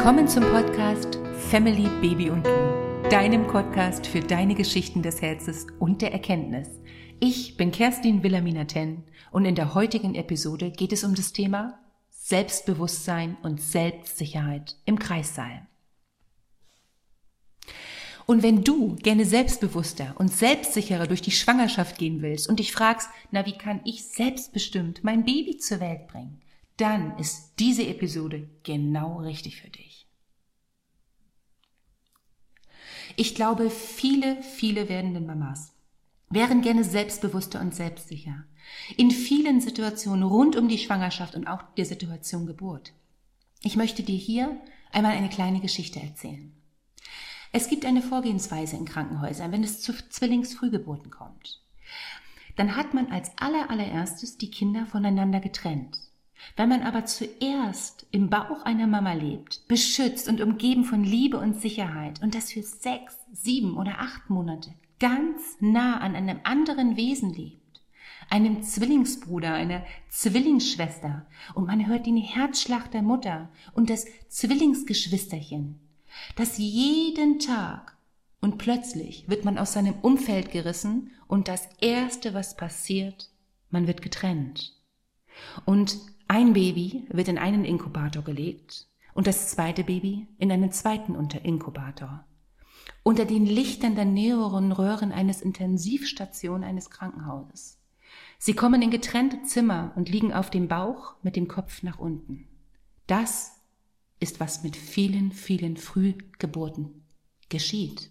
Willkommen zum Podcast Family, Baby und Du, deinem Podcast für deine Geschichten des Herzens und der Erkenntnis. Ich bin Kerstin Wilhelmina Ten und in der heutigen Episode geht es um das Thema Selbstbewusstsein und Selbstsicherheit im Kreissaal. Und wenn du gerne selbstbewusster und selbstsicherer durch die Schwangerschaft gehen willst und dich fragst, na, wie kann ich selbstbestimmt mein Baby zur Welt bringen? Dann ist diese Episode genau richtig für dich. Ich glaube, viele, viele werdenden Mamas wären gerne selbstbewusster und selbstsicher. In vielen Situationen rund um die Schwangerschaft und auch der Situation Geburt. Ich möchte dir hier einmal eine kleine Geschichte erzählen. Es gibt eine Vorgehensweise in Krankenhäusern, wenn es zu Zwillingsfrühgeburten kommt. Dann hat man als allerallererstes die Kinder voneinander getrennt. Wenn man aber zuerst im Bauch einer Mama lebt, beschützt und umgeben von Liebe und Sicherheit und das für sechs, sieben oder acht Monate ganz nah an einem anderen Wesen lebt, einem Zwillingsbruder, einer Zwillingsschwester und man hört den Herzschlag der Mutter und das Zwillingsgeschwisterchen, dass jeden Tag und plötzlich wird man aus seinem Umfeld gerissen und das Erste, was passiert, man wird getrennt. Und ein Baby wird in einen Inkubator gelegt und das zweite Baby in einen zweiten Inkubator. Unter den Lichtern der näheren Röhren eines Intensivstation eines Krankenhauses. Sie kommen in getrennte Zimmer und liegen auf dem Bauch mit dem Kopf nach unten. Das ist, was mit vielen, vielen Frühgeburten geschieht.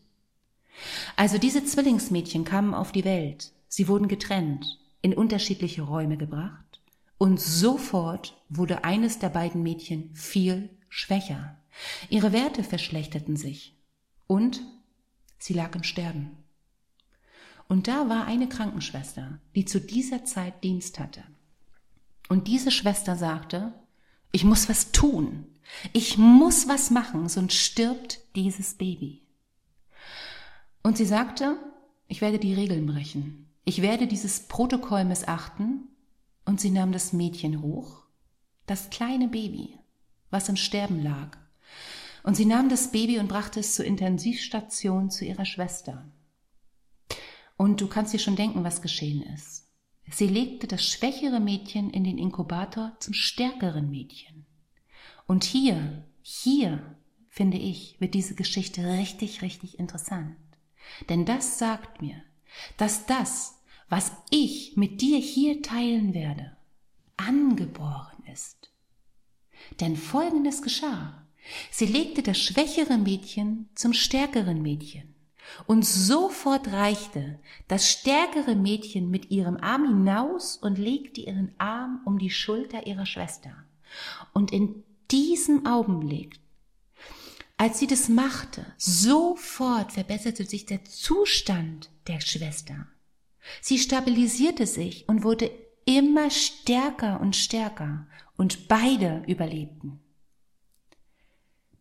Also diese Zwillingsmädchen kamen auf die Welt, sie wurden getrennt, in unterschiedliche Räume gebracht und sofort wurde eines der beiden Mädchen viel schwächer. Ihre Werte verschlechterten sich und sie lag im Sterben. Und da war eine Krankenschwester, die zu dieser Zeit Dienst hatte. Und diese Schwester sagte, ich muss was tun. Ich muss was machen, sonst stirbt dieses Baby. Und sie sagte, ich werde die Regeln brechen. Ich werde dieses Protokoll missachten. Und sie nahm das Mädchen hoch, das kleine Baby, was im Sterben lag. Und sie nahm das Baby und brachte es zur Intensivstation zu ihrer Schwester. Und du kannst dir schon denken, was geschehen ist. Sie legte das schwächere Mädchen in den Inkubator zum stärkeren Mädchen. Und hier, hier, finde ich, wird diese Geschichte richtig, richtig interessant. Denn das sagt mir, dass das, was ich mit dir hier teilen werde, angeboren ist. Denn Folgendes geschah. Sie legte das schwächere Mädchen zum stärkeren Mädchen. Und sofort reichte das stärkere Mädchen mit ihrem Arm hinaus und legte ihren Arm um die Schulter ihrer Schwester. Und in diesem Augenblick, als sie das machte, sofort verbesserte sich der Zustand der Schwester. Sie stabilisierte sich und wurde immer stärker und stärker und beide überlebten.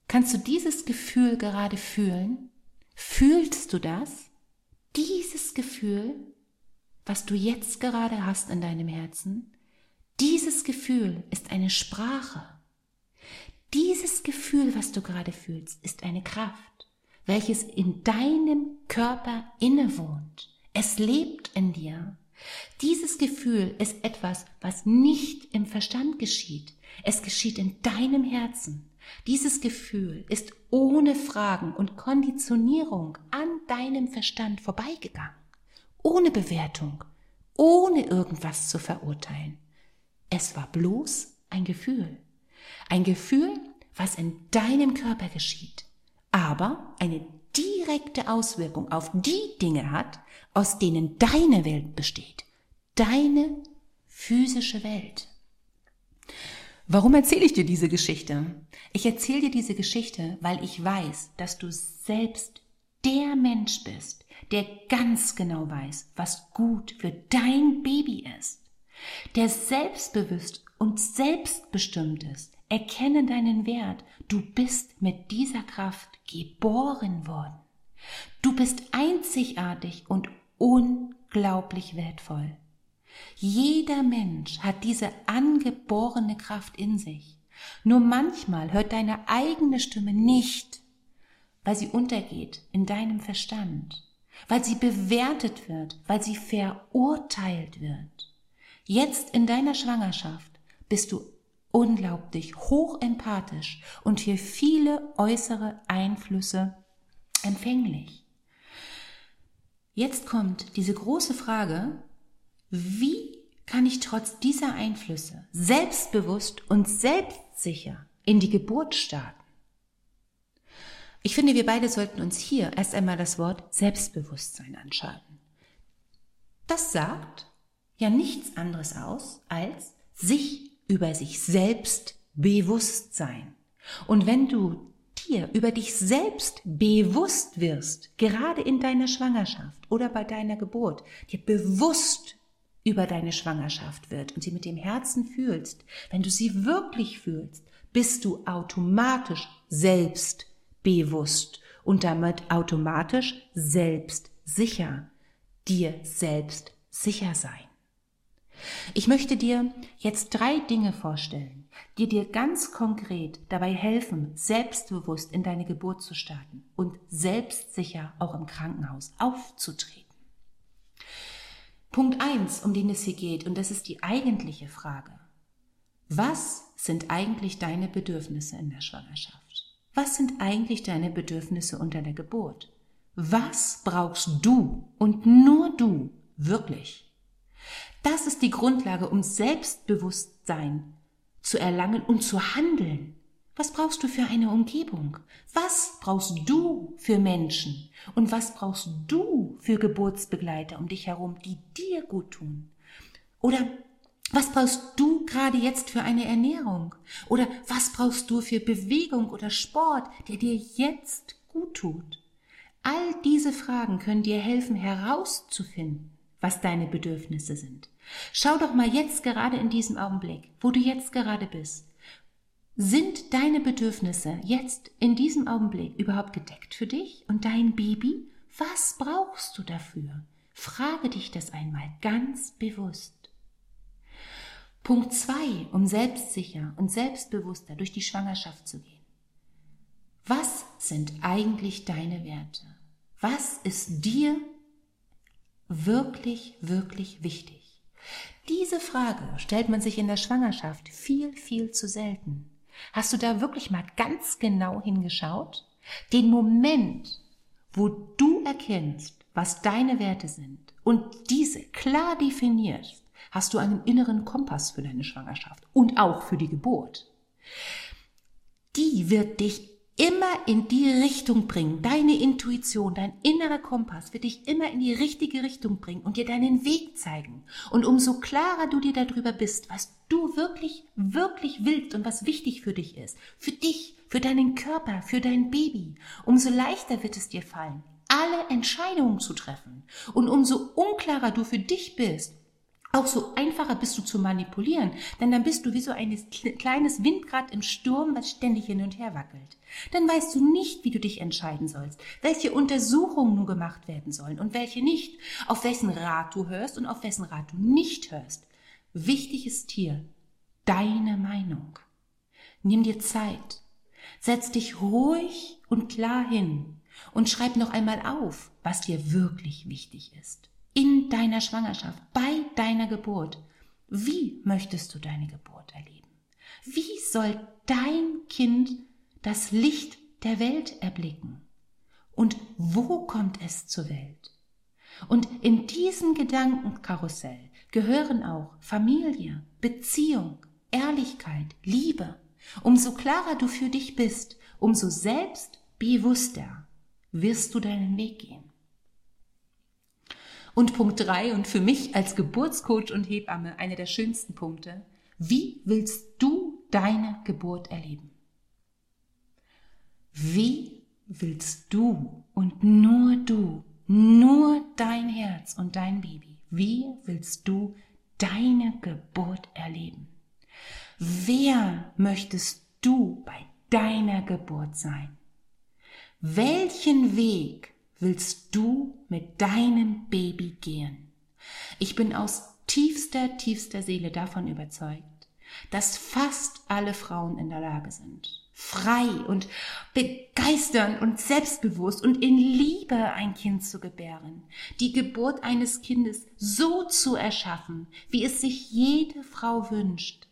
Kannst du dieses Gefühl gerade fühlen? Fühlst du das? Dieses Gefühl, was du jetzt gerade hast in deinem Herzen, dieses Gefühl ist eine Sprache. Dieses Gefühl, was du gerade fühlst, ist eine Kraft, welches in deinem Körper innewohnt. Es lebt in dir. Dieses Gefühl ist etwas, was nicht im Verstand geschieht. Es geschieht in deinem Herzen. Dieses Gefühl ist ohne Fragen und Konditionierung an deinem Verstand vorbeigegangen, ohne Bewertung, ohne irgendwas zu verurteilen. Es war bloß ein Gefühl. Ein Gefühl, was in deinem Körper geschieht, aber eine direkte Auswirkung auf die Dinge hat, aus denen deine Welt besteht. Deine physische Welt. Warum erzähle ich dir diese Geschichte? Ich erzähle dir diese Geschichte, weil ich weiß, dass du selbst der Mensch bist, der ganz genau weiß, was gut für dein Baby ist, der selbstbewusst und selbstbestimmt ist. Erkenne deinen Wert. Du bist mit dieser Kraft geboren worden. Du bist einzigartig und unglaublich wertvoll. Jeder Mensch hat diese angeborene Kraft in sich. Nur manchmal hört deine eigene Stimme nicht, weil sie untergeht in deinem Verstand, weil sie bewertet wird, weil sie verurteilt wird. Jetzt in deiner Schwangerschaft bist du unglaublich hochempathisch und für viele äußere Einflüsse empfänglich. Jetzt kommt diese große Frage, wie kann ich trotz dieser Einflüsse selbstbewusst und selbstsicher in die Geburt starten? Ich finde, wir beide sollten uns hier erst einmal das Wort Selbstbewusstsein anschauen. Das sagt ja nichts anderes aus als sich über sich selbst bewusst sein. Und wenn du dir über dich selbst bewusst wirst, gerade in deiner Schwangerschaft oder bei deiner Geburt, dir bewusst über deine Schwangerschaft wird und sie mit dem Herzen fühlst, wenn du sie wirklich fühlst, bist du automatisch selbstbewusst und damit automatisch selbstsicher, dir selbst sicher sein. Ich möchte dir jetzt drei Dinge vorstellen, die dir ganz konkret dabei helfen, selbstbewusst in deine Geburt zu starten und selbstsicher auch im Krankenhaus aufzutreten. Punkt eins, um den es hier geht, und das ist die eigentliche Frage. Was sind eigentlich deine Bedürfnisse in der Schwangerschaft? Was sind eigentlich deine Bedürfnisse unter der Geburt? Was brauchst du und nur du wirklich? Das ist die Grundlage, um Selbstbewusstsein zu erlangen und zu handeln. Was brauchst du für eine Umgebung? Was brauchst du für Menschen? Und was brauchst du für Geburtsbegleiter um dich herum, die dir gut tun? Oder was brauchst du gerade jetzt für eine Ernährung? Oder was brauchst du für Bewegung oder Sport, der dir jetzt gut tut? All diese Fragen können dir helfen herauszufinden, was deine Bedürfnisse sind. Schau doch mal jetzt gerade in diesem Augenblick, wo du jetzt gerade bist. Sind deine Bedürfnisse jetzt in diesem Augenblick überhaupt gedeckt für dich und dein Baby? Was brauchst du dafür? Frage dich das einmal ganz bewusst. Punkt zwei, um selbstsicher und selbstbewusster durch die Schwangerschaft zu gehen. Was sind eigentlich deine Werte? Was ist dir wirklich, wirklich wichtig? Diese Frage stellt man sich in der Schwangerschaft viel, viel zu selten. Hast du da wirklich mal ganz genau hingeschaut? Den Moment, wo du erkennst, was deine Werte sind und diese klar definierst, hast du einen inneren Kompass für deine Schwangerschaft und auch für die Geburt. Die wird dich immer in die Richtung bringen. Deine Intuition, dein innerer Kompass wird dich immer in die richtige Richtung bringen und dir deinen Weg zeigen. Und umso klarer du dir darüber bist, was du wirklich, wirklich willst und was wichtig für dich ist, für dich, für deinen Körper, für dein Baby, umso leichter wird es dir fallen, alle Entscheidungen zu treffen. Und umso unklarer du für dich bist, auch so einfacher bist du zu manipulieren, denn dann bist du wie so ein kleines Windrad im Sturm, was ständig hin und her wackelt. Dann weißt du nicht, wie du dich entscheiden sollst, welche Untersuchungen nun gemacht werden sollen und welche nicht, auf wessen Rat du hörst und auf wessen Rat du nicht hörst. Wichtig ist hier deine Meinung. Nimm dir Zeit, setz dich ruhig und klar hin und schreib noch einmal auf, was dir wirklich wichtig ist in deiner Schwangerschaft, bei deiner Geburt. Wie möchtest du deine Geburt erleben? Wie soll dein Kind das Licht der Welt erblicken? Und wo kommt es zur Welt? Und in diesem Gedankenkarussell gehören auch Familie, Beziehung, Ehrlichkeit, Liebe. Umso klarer du für dich bist, umso selbstbewusster wirst du deinen Weg gehen. Und Punkt drei und für mich als Geburtscoach und Hebamme einer der schönsten Punkte. Wie willst du deine Geburt erleben? Wie willst du und nur du, nur dein Herz und dein Baby, wie willst du deine Geburt erleben? Wer möchtest du bei deiner Geburt sein? Welchen Weg willst du mit deinem Baby gehen? Ich bin aus tiefster, tiefster Seele davon überzeugt, dass fast alle Frauen in der Lage sind, frei und begeisternd und selbstbewusst und in Liebe ein Kind zu gebären, die Geburt eines Kindes so zu erschaffen, wie es sich jede Frau wünscht.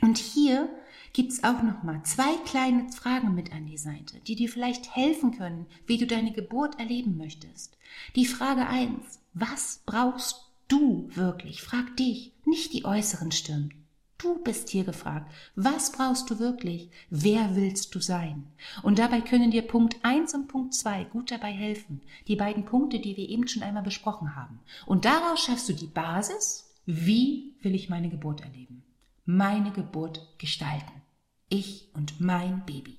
Und hier gibt's auch noch mal zwei kleine Fragen mit an die Seite, die dir vielleicht helfen können, wie du deine Geburt erleben möchtest. Die Frage eins: Was brauchst du wirklich? Frag dich, nicht die äußeren Stimmen. Du bist hier gefragt. Was brauchst du wirklich? Wer willst du sein? Und dabei können dir Punkt eins und Punkt zwei gut dabei helfen. Die beiden Punkte, die wir eben schon einmal besprochen haben. Und daraus schaffst du die Basis. Wie will ich meine Geburt erleben? Meine Geburt gestalten. Ich und mein Baby.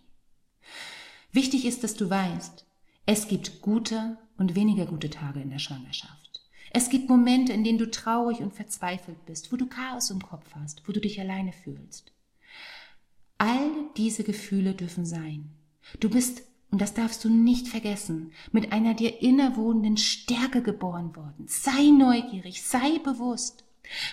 Wichtig ist, dass du weißt, es gibt gute und weniger gute Tage in der Schwangerschaft. Es gibt Momente, in denen du traurig und verzweifelt bist, wo du Chaos im Kopf hast, wo du dich alleine fühlst. All diese Gefühle dürfen sein. Du bist, und das darfst du nicht vergessen, mit einer dir innerwohnenden Stärke geboren worden. Sei neugierig, sei bewusst.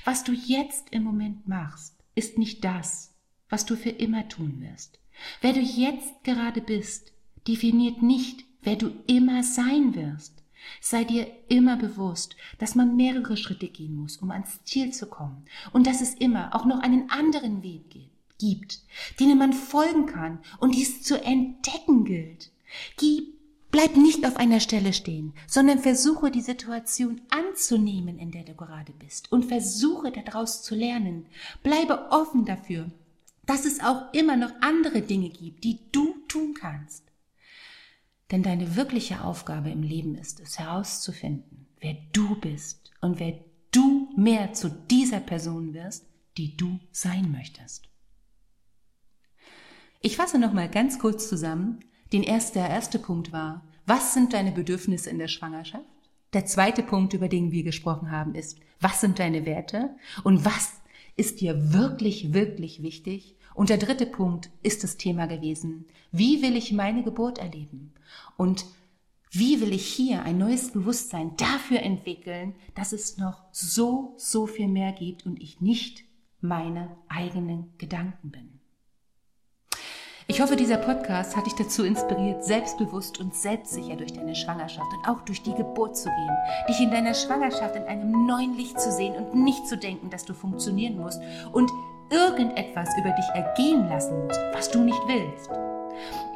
Was du jetzt im Moment machst, ist nicht das, was du für immer tun wirst. Wer du jetzt gerade bist, definiert nicht, wer du immer sein wirst. Sei dir immer bewusst, dass man mehrere Schritte gehen muss, um ans Ziel zu kommen und dass es immer auch noch einen anderen Weg gibt, denen man folgen kann und dies zu entdecken gilt. Gib Bleib nicht auf einer Stelle stehen, sondern versuche die Situation anzunehmen, in der du gerade bist und versuche daraus zu lernen. Bleibe offen dafür, dass es auch immer noch andere Dinge gibt, die du tun kannst. Denn deine wirkliche Aufgabe im Leben ist es herauszufinden, wer du bist und wer du mehr zu dieser Person wirst, die du sein möchtest. Ich fasse noch mal ganz kurz zusammen. Den erste, der erste Punkt war, was sind deine Bedürfnisse in der Schwangerschaft? Der zweite Punkt, über den wir gesprochen haben, ist, was sind deine Werte und was ist dir wirklich, wirklich wichtig? Und der dritte Punkt ist das Thema gewesen, wie will ich meine Geburt erleben? Und wie will ich hier ein neues Bewusstsein dafür entwickeln, dass es noch so, so viel mehr gibt und ich nicht meine eigenen Gedanken bin? Ich hoffe, dieser Podcast hat dich dazu inspiriert, selbstbewusst und selbstsicher durch deine Schwangerschaft und auch durch die Geburt zu gehen, dich in deiner Schwangerschaft in einem neuen Licht zu sehen und nicht zu denken, dass du funktionieren musst und irgendetwas über dich ergehen lassen musst, was du nicht willst.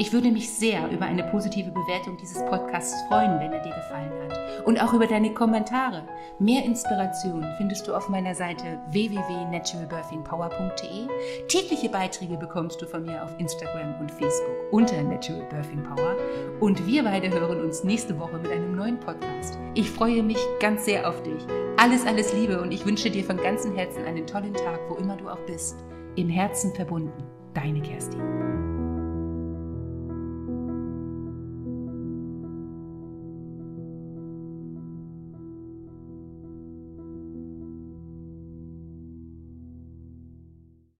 Ich würde mich sehr über eine positive Bewertung dieses Podcasts freuen, wenn er dir gefallen hat. Und auch über deine Kommentare. Mehr Inspiration findest du auf meiner Seite www.naturalbirthingpower.de. Tägliche Beiträge bekommst du von mir auf Instagram und Facebook unter Natural Birthing Power. Und wir beide hören uns nächste Woche mit einem neuen Podcast. Ich freue mich ganz sehr auf dich. Alles, alles Liebe und ich wünsche dir von ganzem Herzen einen tollen Tag, wo immer du auch bist. Im Herzen verbunden. Deine Kerstin.